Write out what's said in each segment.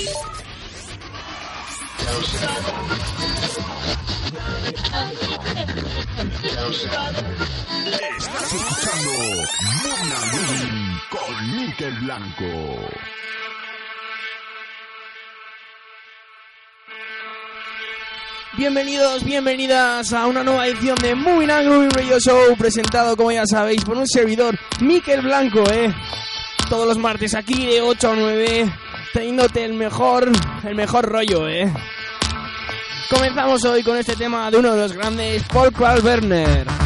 Estás escuchando con Blanco. Bienvenidos, bienvenidas a una nueva edición de and Grooving Radio Show, presentado, como ya sabéis, por un servidor, Miquel Blanco, ¿eh? Todos los martes aquí de 8 a 9, teniéndote el mejor, el mejor rollo, ¿eh? Comenzamos hoy con este tema de uno de los grandes, Paul Werner.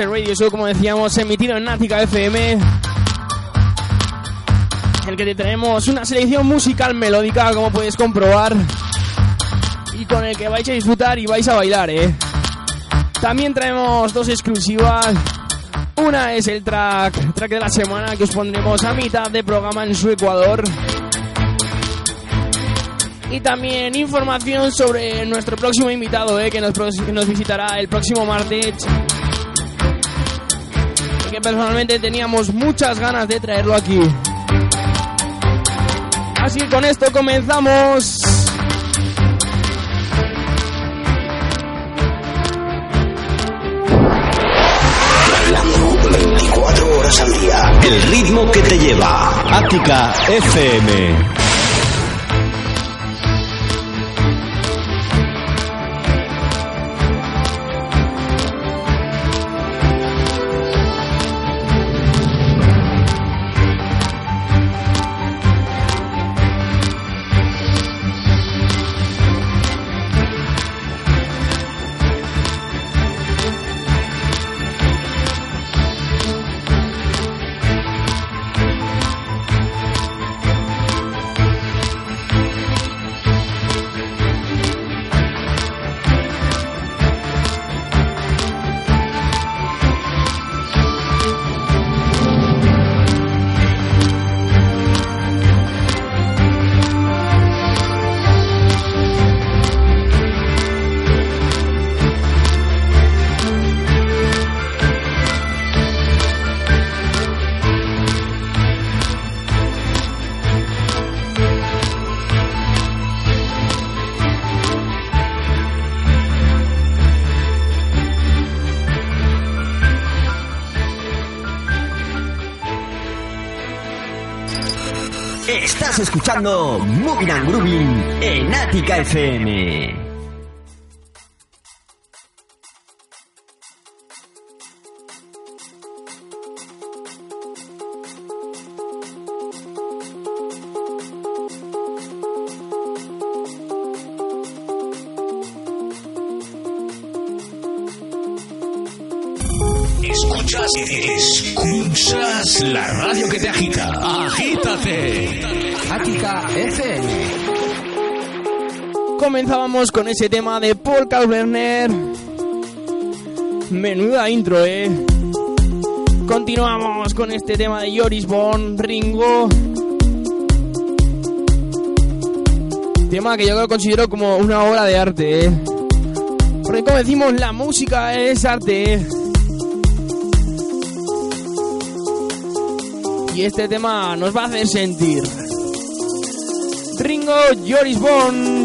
Este radio show, como decíamos, emitido en Nática FM. En el que te traemos una selección musical melódica, como puedes comprobar. Y con el que vais a disfrutar y vais a bailar, ¿eh? También traemos dos exclusivas. Una es el track, track de la semana que os pondremos a mitad de programa en su Ecuador. Y también información sobre nuestro próximo invitado, eh, que nos visitará el próximo martes. Personalmente teníamos muchas ganas de traerlo aquí. Así con esto comenzamos. Hablando 24 horas al día. El ritmo que te lleva. Ática FM. Estás escuchando Moving and Grooving en Ática FM. Con ese tema de Paul Kalkbrenner. Menuda intro, eh. Continuamos con este tema de Joris Bond, Ringo. Tema que yo lo considero como una obra de arte, eh. Porque como decimos, la música es arte, eh. Y este tema nos va a hacer sentir. Ringo, Joris Bond.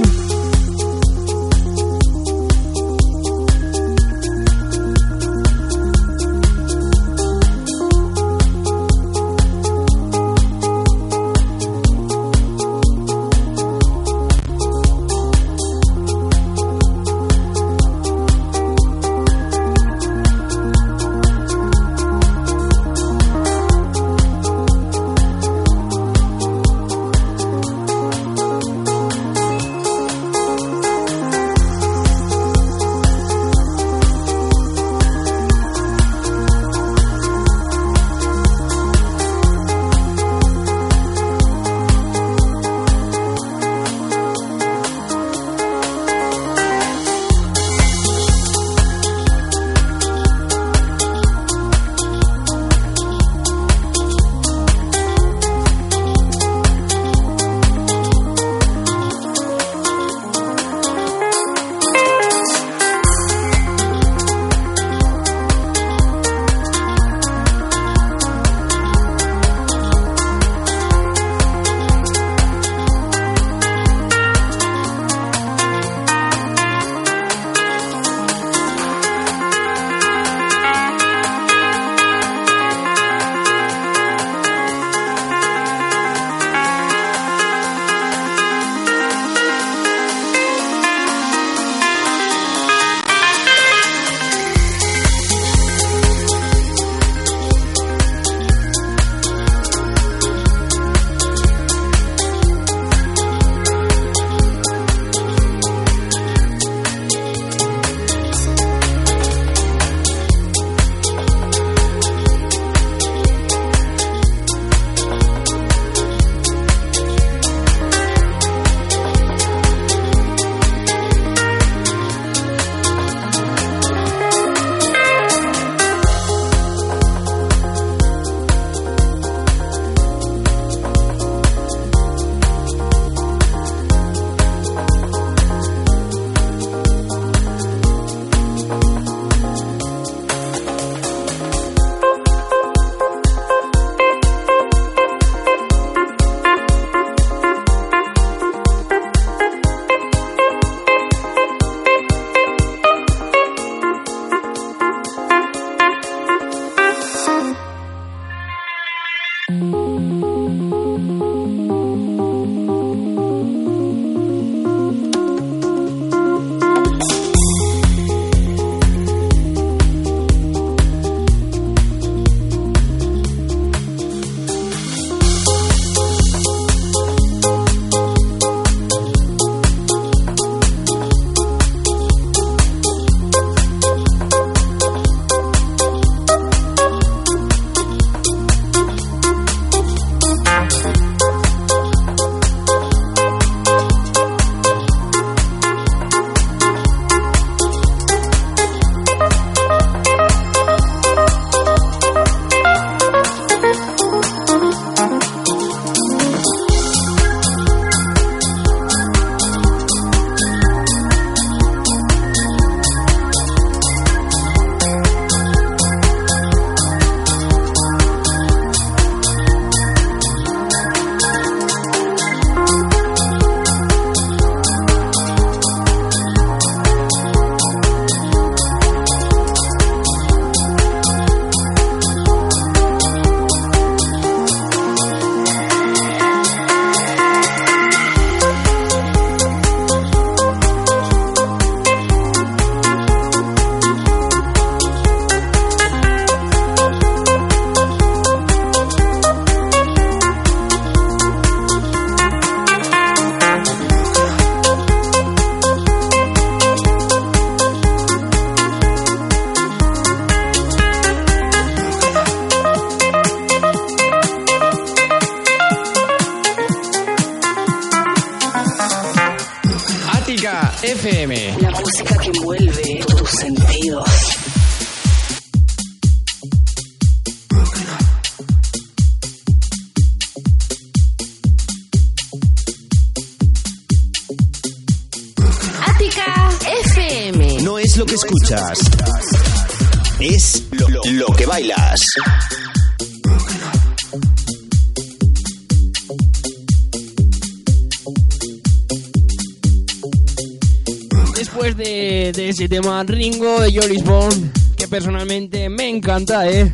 Ese tema Ringo de Joris Bond, que personalmente me encanta, ¿eh?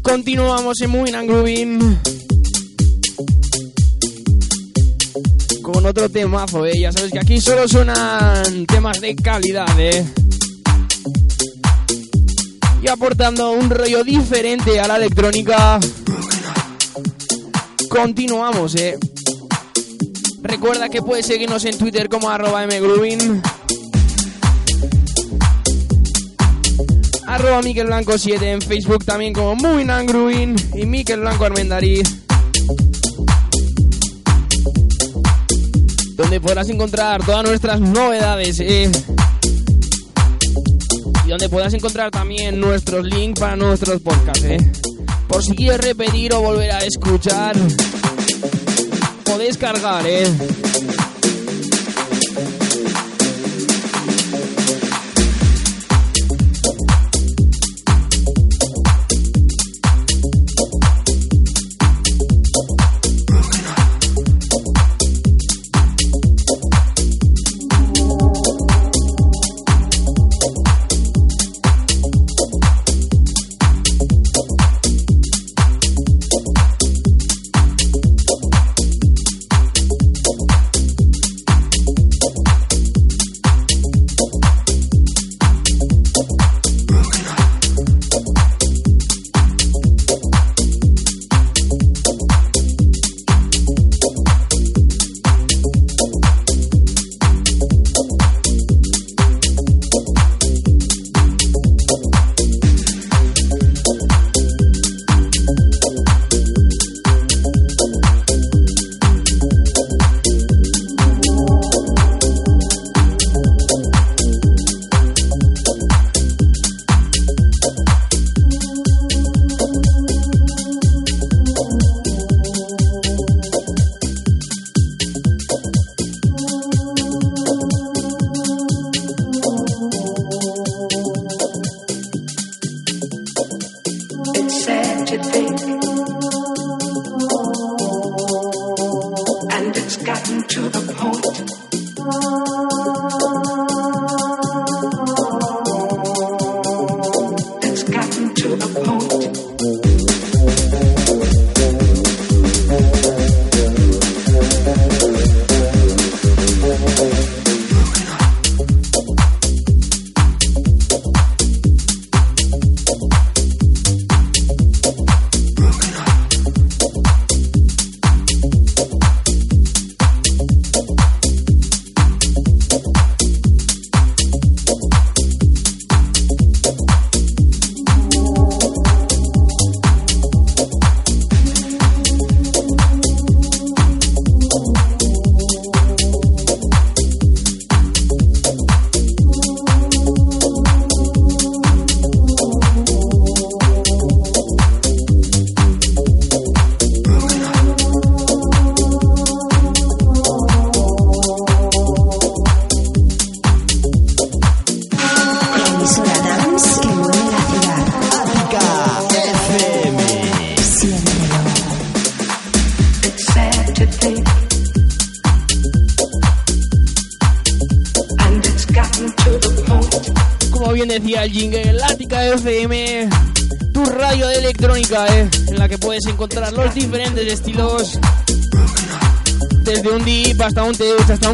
Continuamos en Moving and Grooving con otro temazo, ¿eh? Ya sabes que aquí solo suenan temas de calidad, ¿eh? Y aportando un rollo diferente a la electrónica. Continuamos, ¿eh? Recuerda que puedes seguirnos en Twitter como arroba mgroovin. Arroba Miquel Blanco 7 en Facebook también como Moving and y Miquel Blanco Armendariz. Donde podrás encontrar todas nuestras novedades, eh. Y donde podrás encontrar también nuestros links para nuestros podcasts, eh. Por si quieres repetir o volver a escuchar o descargar, eh.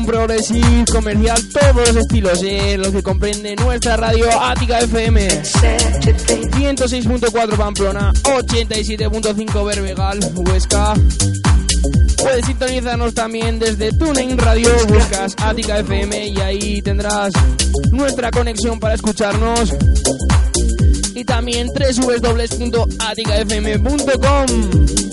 Progressive, comercial, todos los estilos, eh, los que comprende nuestra radio Ática FM. Sad to think. 106.4 Pamplona, 87.5 Berbegal, Huesca. Puedes sintonizarnos también desde TuneIn Radio, buscas Ática FM y ahí tendrás nuestra conexión para escucharnos. Y también www.aticafm.com.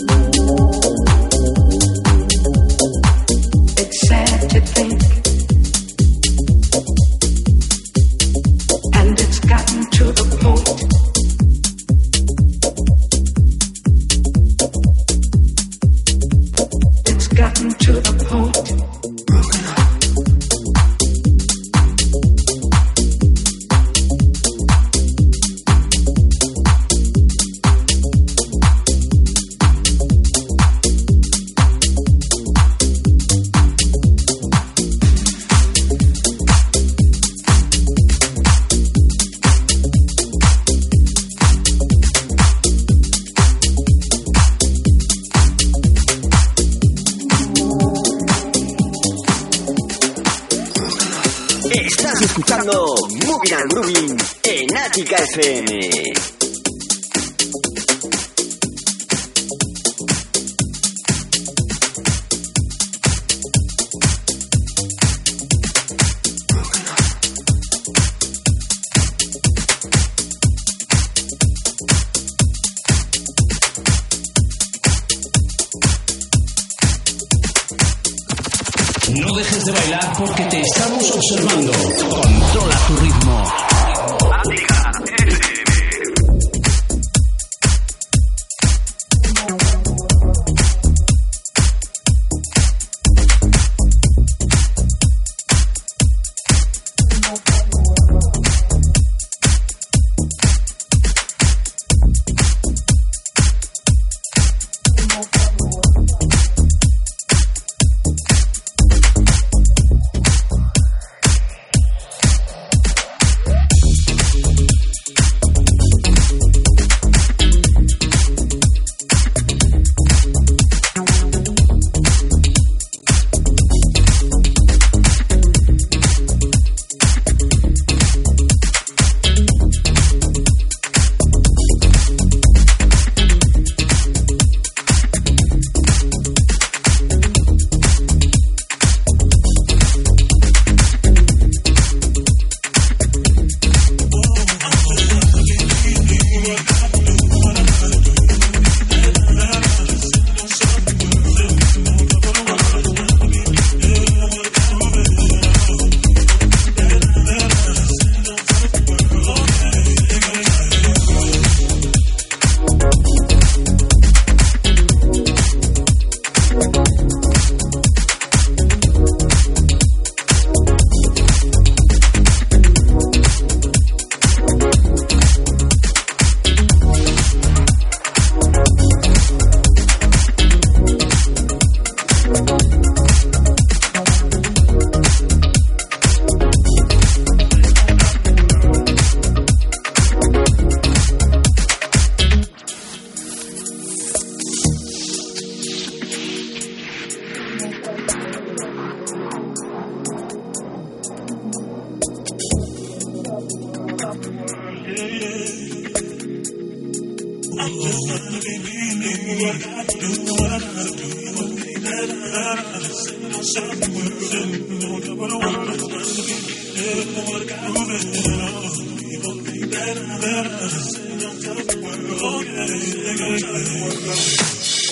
Better, better, better. Say don't tell the world, okay? They gon' tell the world.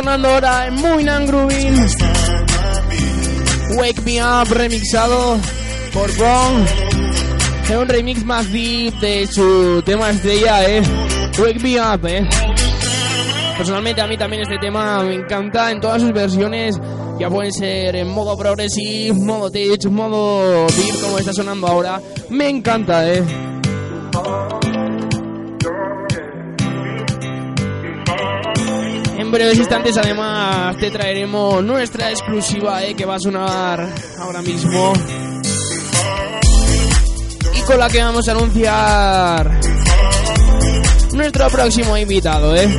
Sonando ahora en Muy Grooving. Wake Me Up remixado por Bron. Es un remix más deep de su tema estrella, eh. Wake Me Up, eh. Personalmente a mí también este tema me encanta en todas sus versiones. Ya pueden ser en modo progressive, modo tech, modo deep como está sonando ahora. Me encanta, eh. En breves instantes además te traeremos nuestra exclusiva que va a sonar ahora mismo. Y con la que vamos a anunciar nuestro próximo invitado, ¿eh?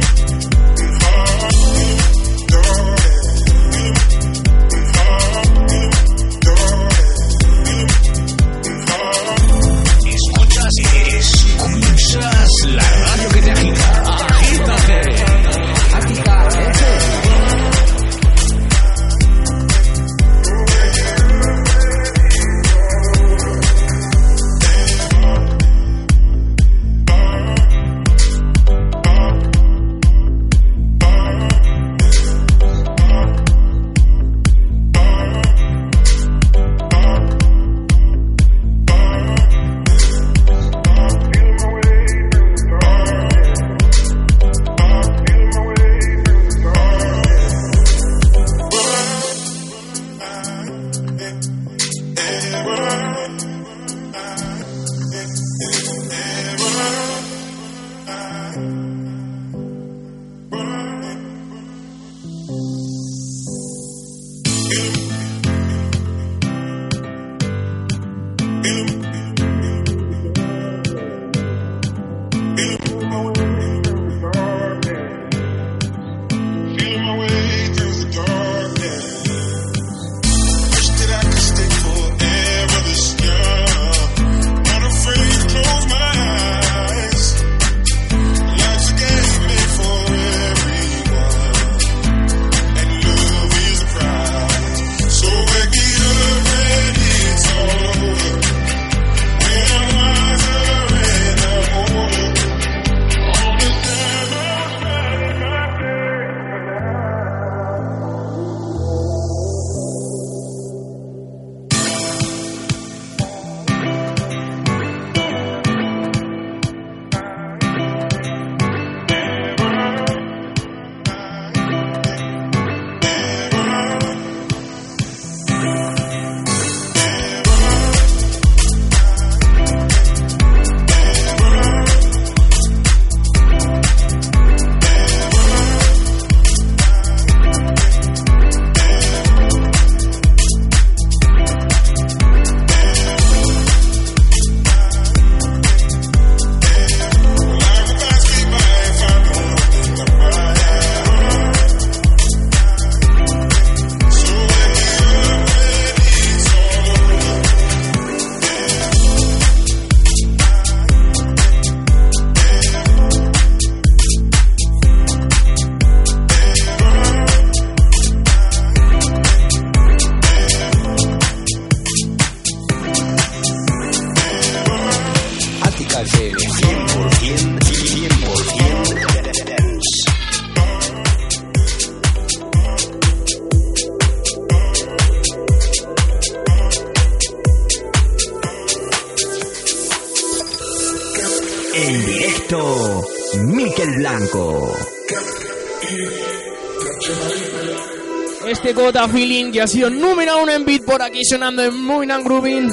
Feeling, que ha sido número uno en beat por aquí sonando en Muy Grooving.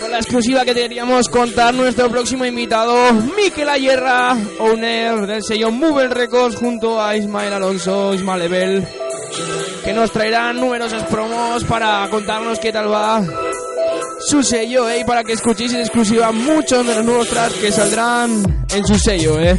Con la exclusiva que queríamos contar nuestro próximo invitado, Miquel Ayerra, owner del sello Move Records, junto a Ismael Alonso, Ismael Ebel, que nos traerán numerosas promos para contarnos qué tal va su sello, ¿eh? y para que escuchéis en exclusiva muchos de los nuevos tracks que saldrán en su sello. ¿eh?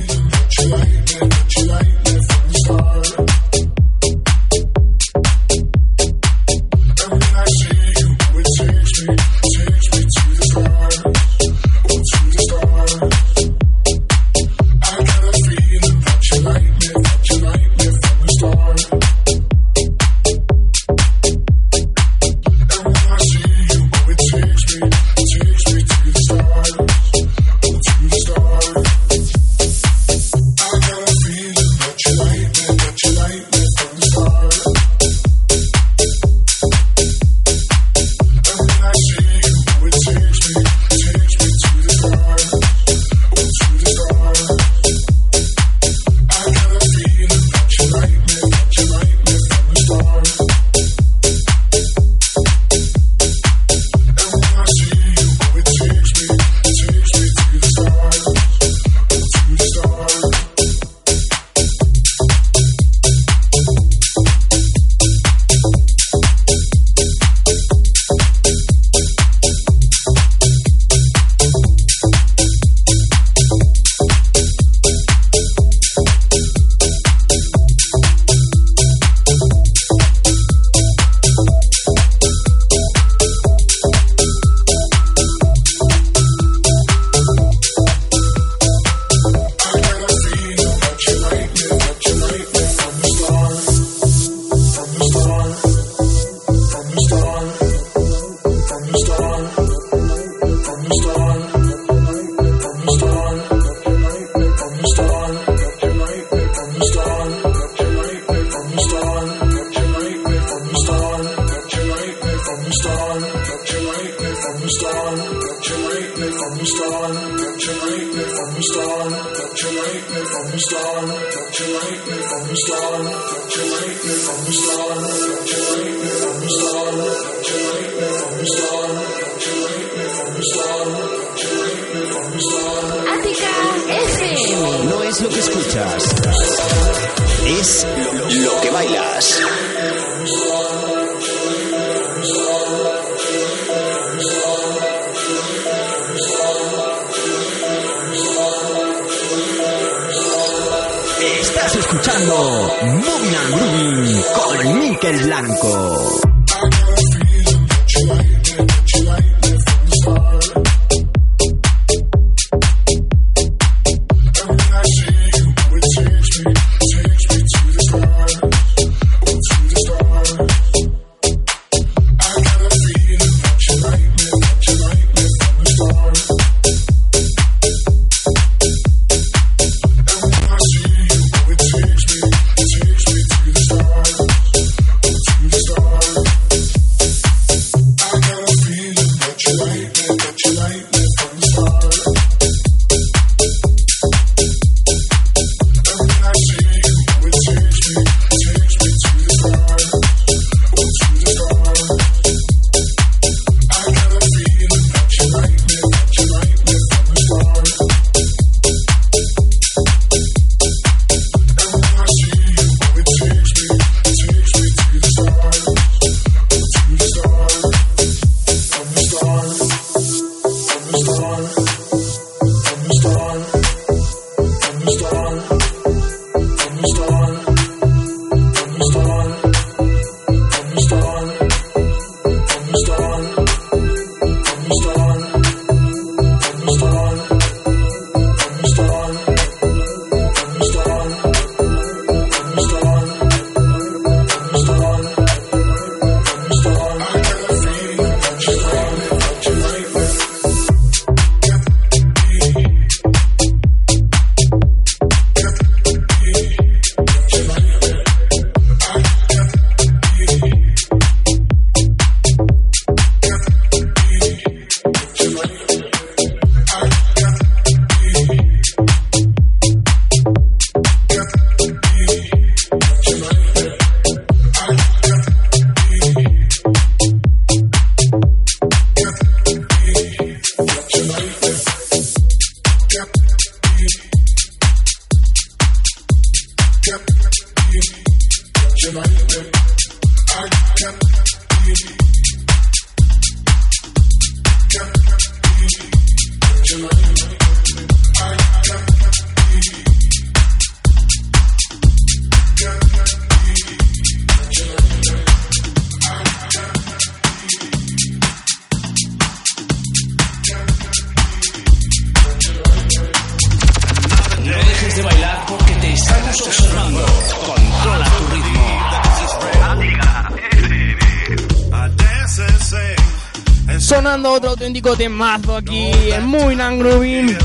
Auténtico temazo aquí en Muy Grooving.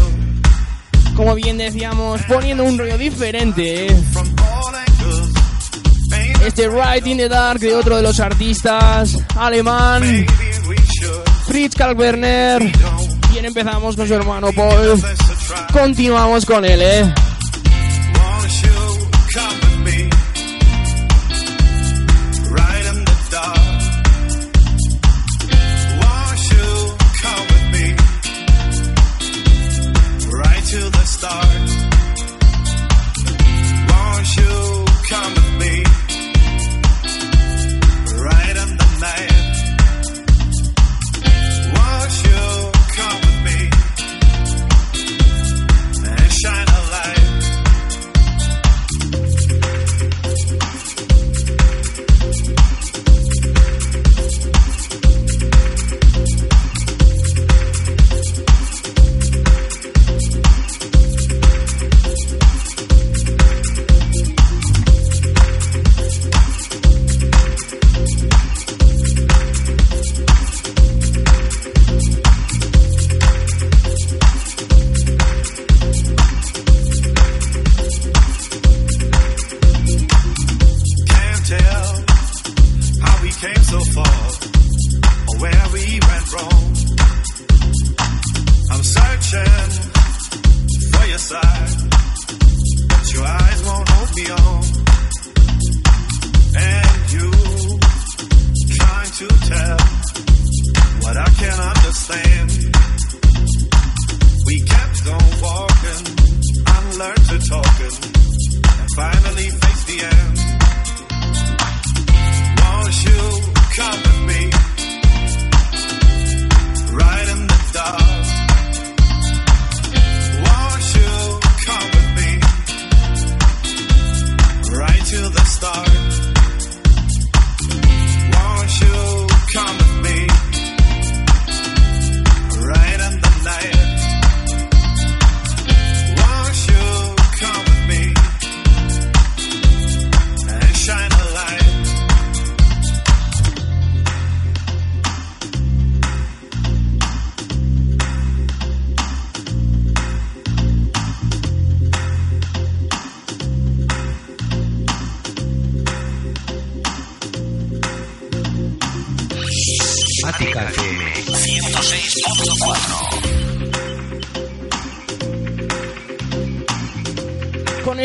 Como bien decíamos, poniendo un rollo diferente. ¿eh? Este Right in the Dark de otro de los artistas alemán, Fritz Kalkwerner. Bien empezamos con su hermano Paul. Continuamos con él, ¿eh?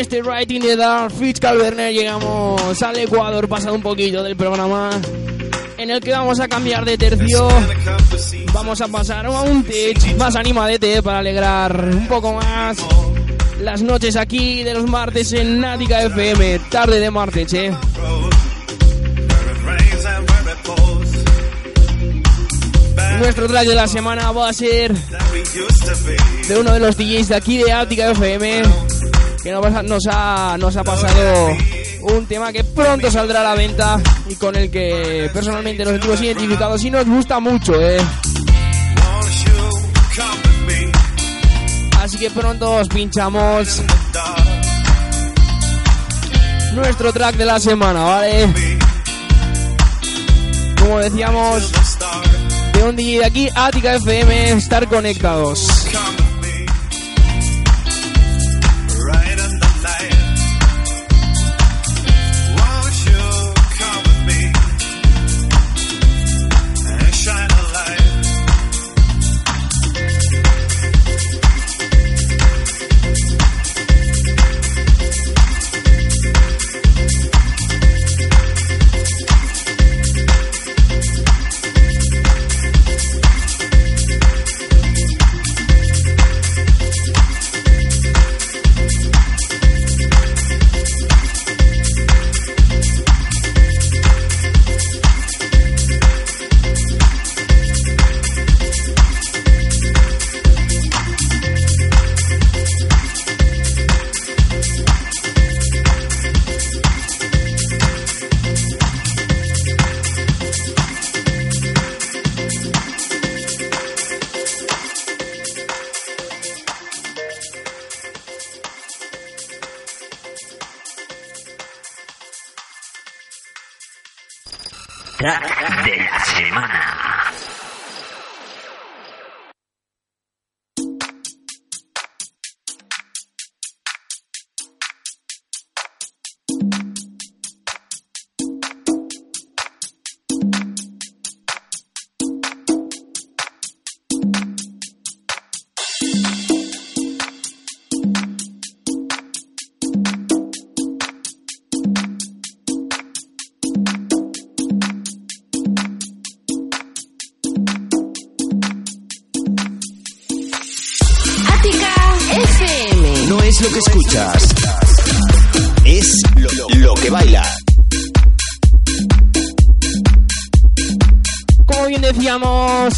Este Writing the Dark, Fitz Calverner llegamos al Ecuador, pasado un poquito del programa, en el que vamos a cambiar de tercio. Vamos a pasar a un tech más animadete para alegrar un poco más las noches aquí de los martes en Nática FM, tarde de martes, eh. Nuestro track de la semana va a ser de uno de los DJs de aquí de Ática FM que nos ha, nos ha, pasado un tema que pronto saldrá a la venta y con el que personalmente nos sentimos identificados y nos gusta mucho, eh. Así que pronto os pinchamos nuestro track de la semana, ¿vale? Como decíamos, de un DJ de aquí, Ática FM, estar conectados.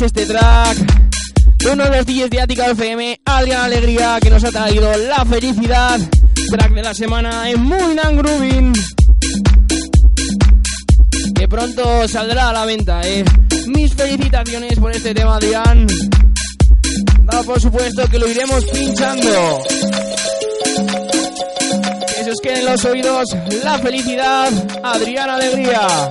Este track de uno de los DJs de Ática FM, Adrián Alegría, que nos ha traído la felicidad. Track de la semana en Muy Grooving. Que pronto saldrá a la venta, eh. Mis felicitaciones por este tema, Adrián. Por supuesto que lo iremos pinchando. Que se os queden en los oídos la felicidad, Adrián Alegría.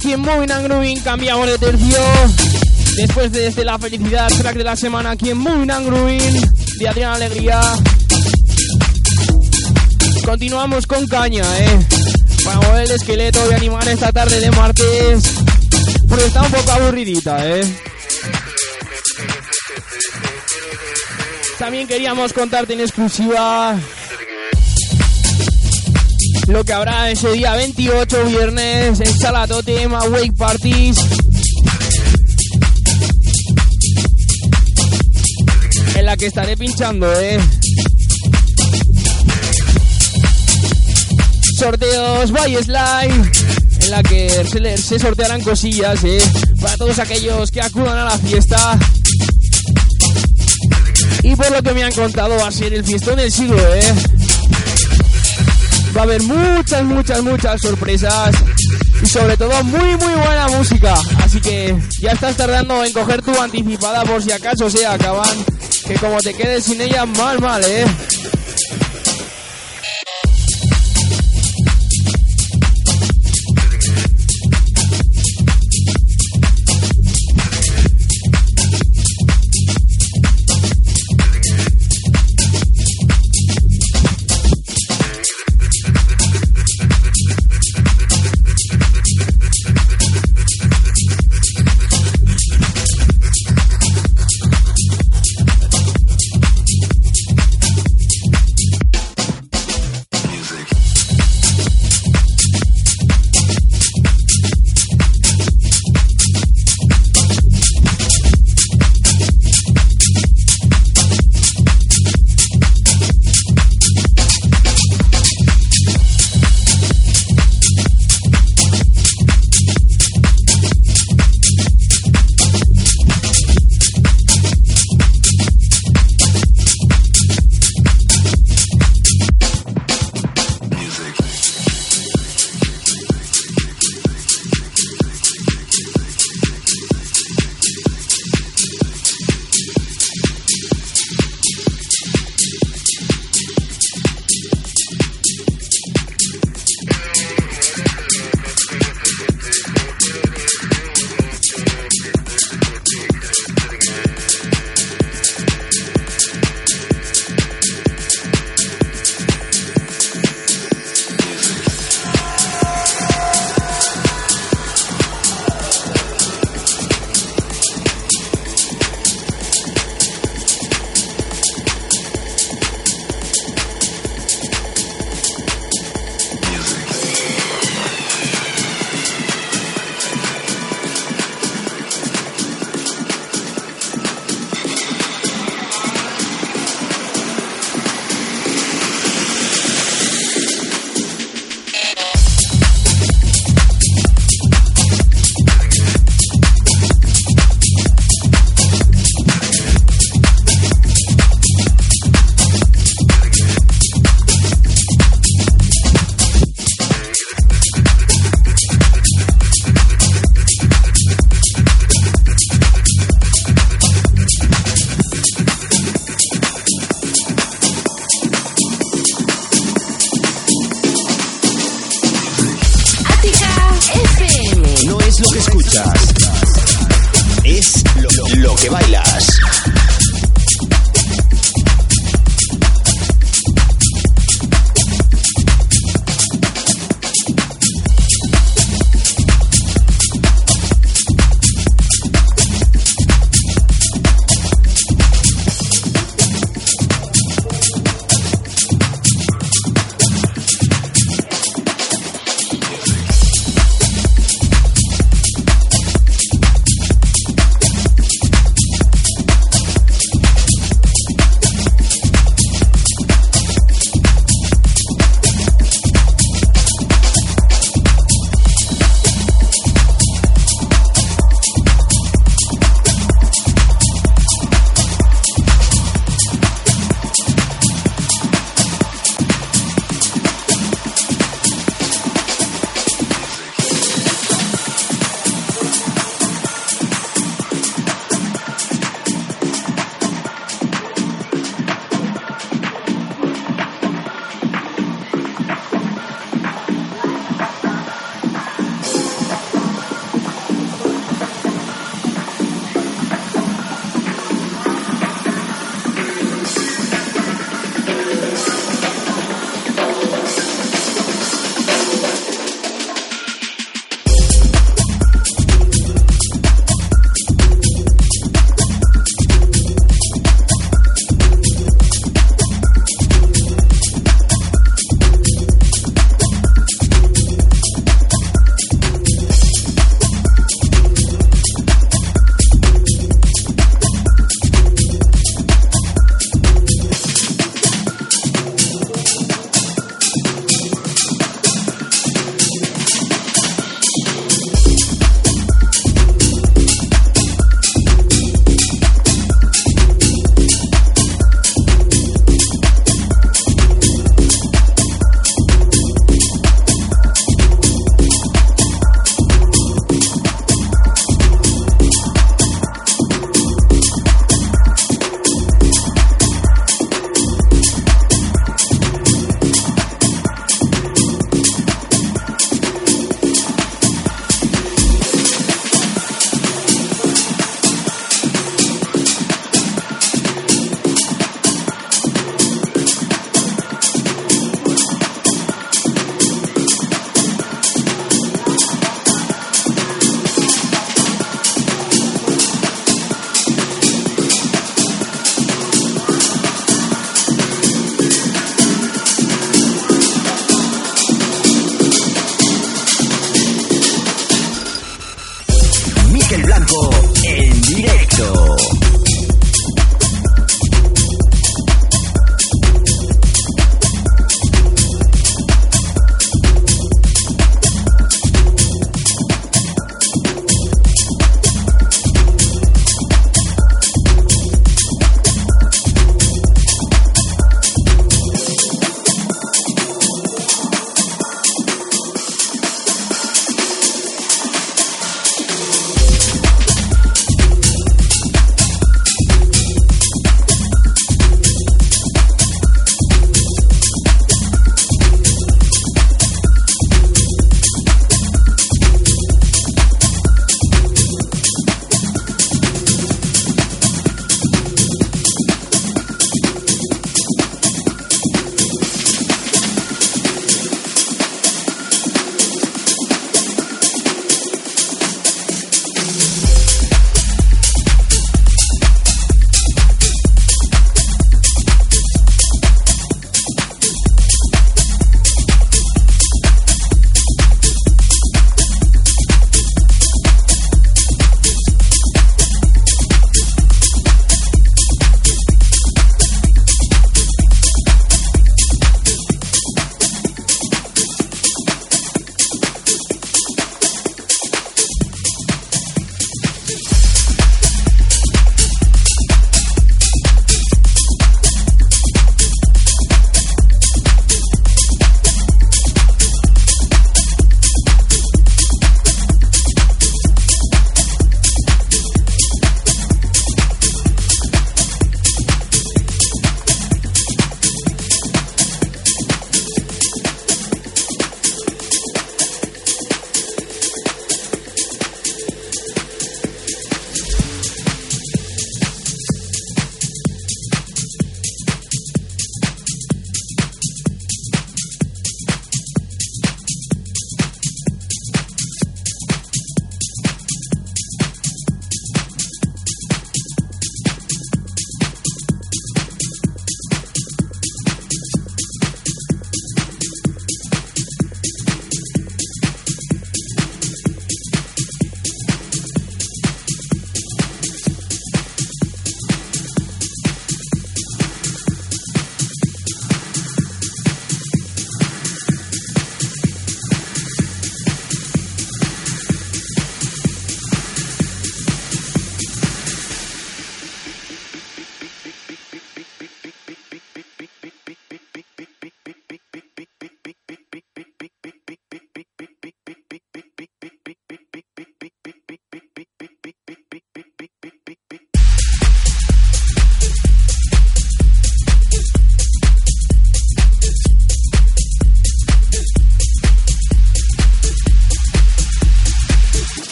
Aquí en Moving and cambiamos de tercio. Después de Desde la Felicidad, track de la semana aquí en Moving and Grooving, de Adrián Alegría. Continuamos con caña, eh. Para mover el esqueleto y animar esta tarde de martes. Porque está un poco aburridita, eh. También queríamos contarte en exclusiva lo que habrá ese día 28 viernes en Sala Totem Wake Parties. En la que estaré pinchando, eh. Sorteos by Slide. En la que se, se sortearán cosillas, eh. Para todos aquellos que acudan a la fiesta. Y por lo que me han contado va a ser el fiestón del siglo, eh va a haber muchas, muchas, muchas sorpresas y sobre todo muy, muy buena música. Así que ya estás tardando en coger tu anticipada por si acaso se acaban. Que como te quedes sin ella, mal, mal, eh.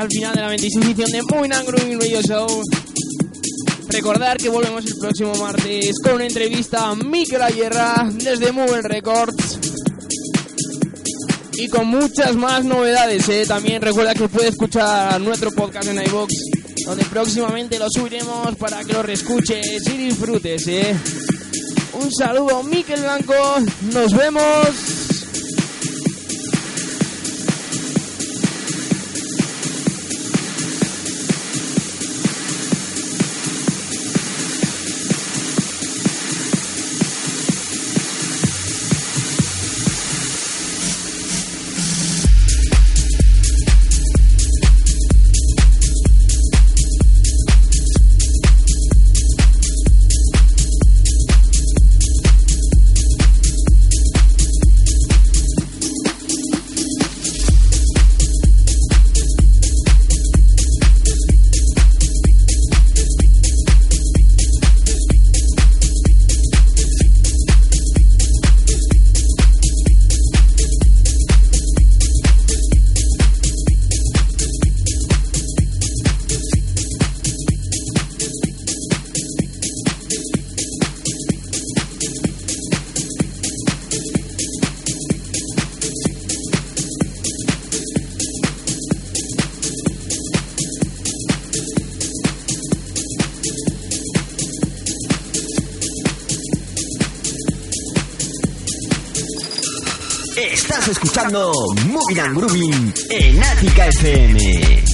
Al final de la 26 edición de Muy Grooving Radio Show. Recordar que volvemos el próximo martes con una entrevista a Mikel Ayerra desde Mobile Records. Y con muchas más novedades, ¿eh? También recuerda que puede escuchar nuestro podcast en iVoox, donde próximamente lo subiremos para que lo reescuches y disfrutes, ¿eh? Un saludo, Mikel Blanco. Nos vemos. Escuchando Moving and Grooving en Ática FM.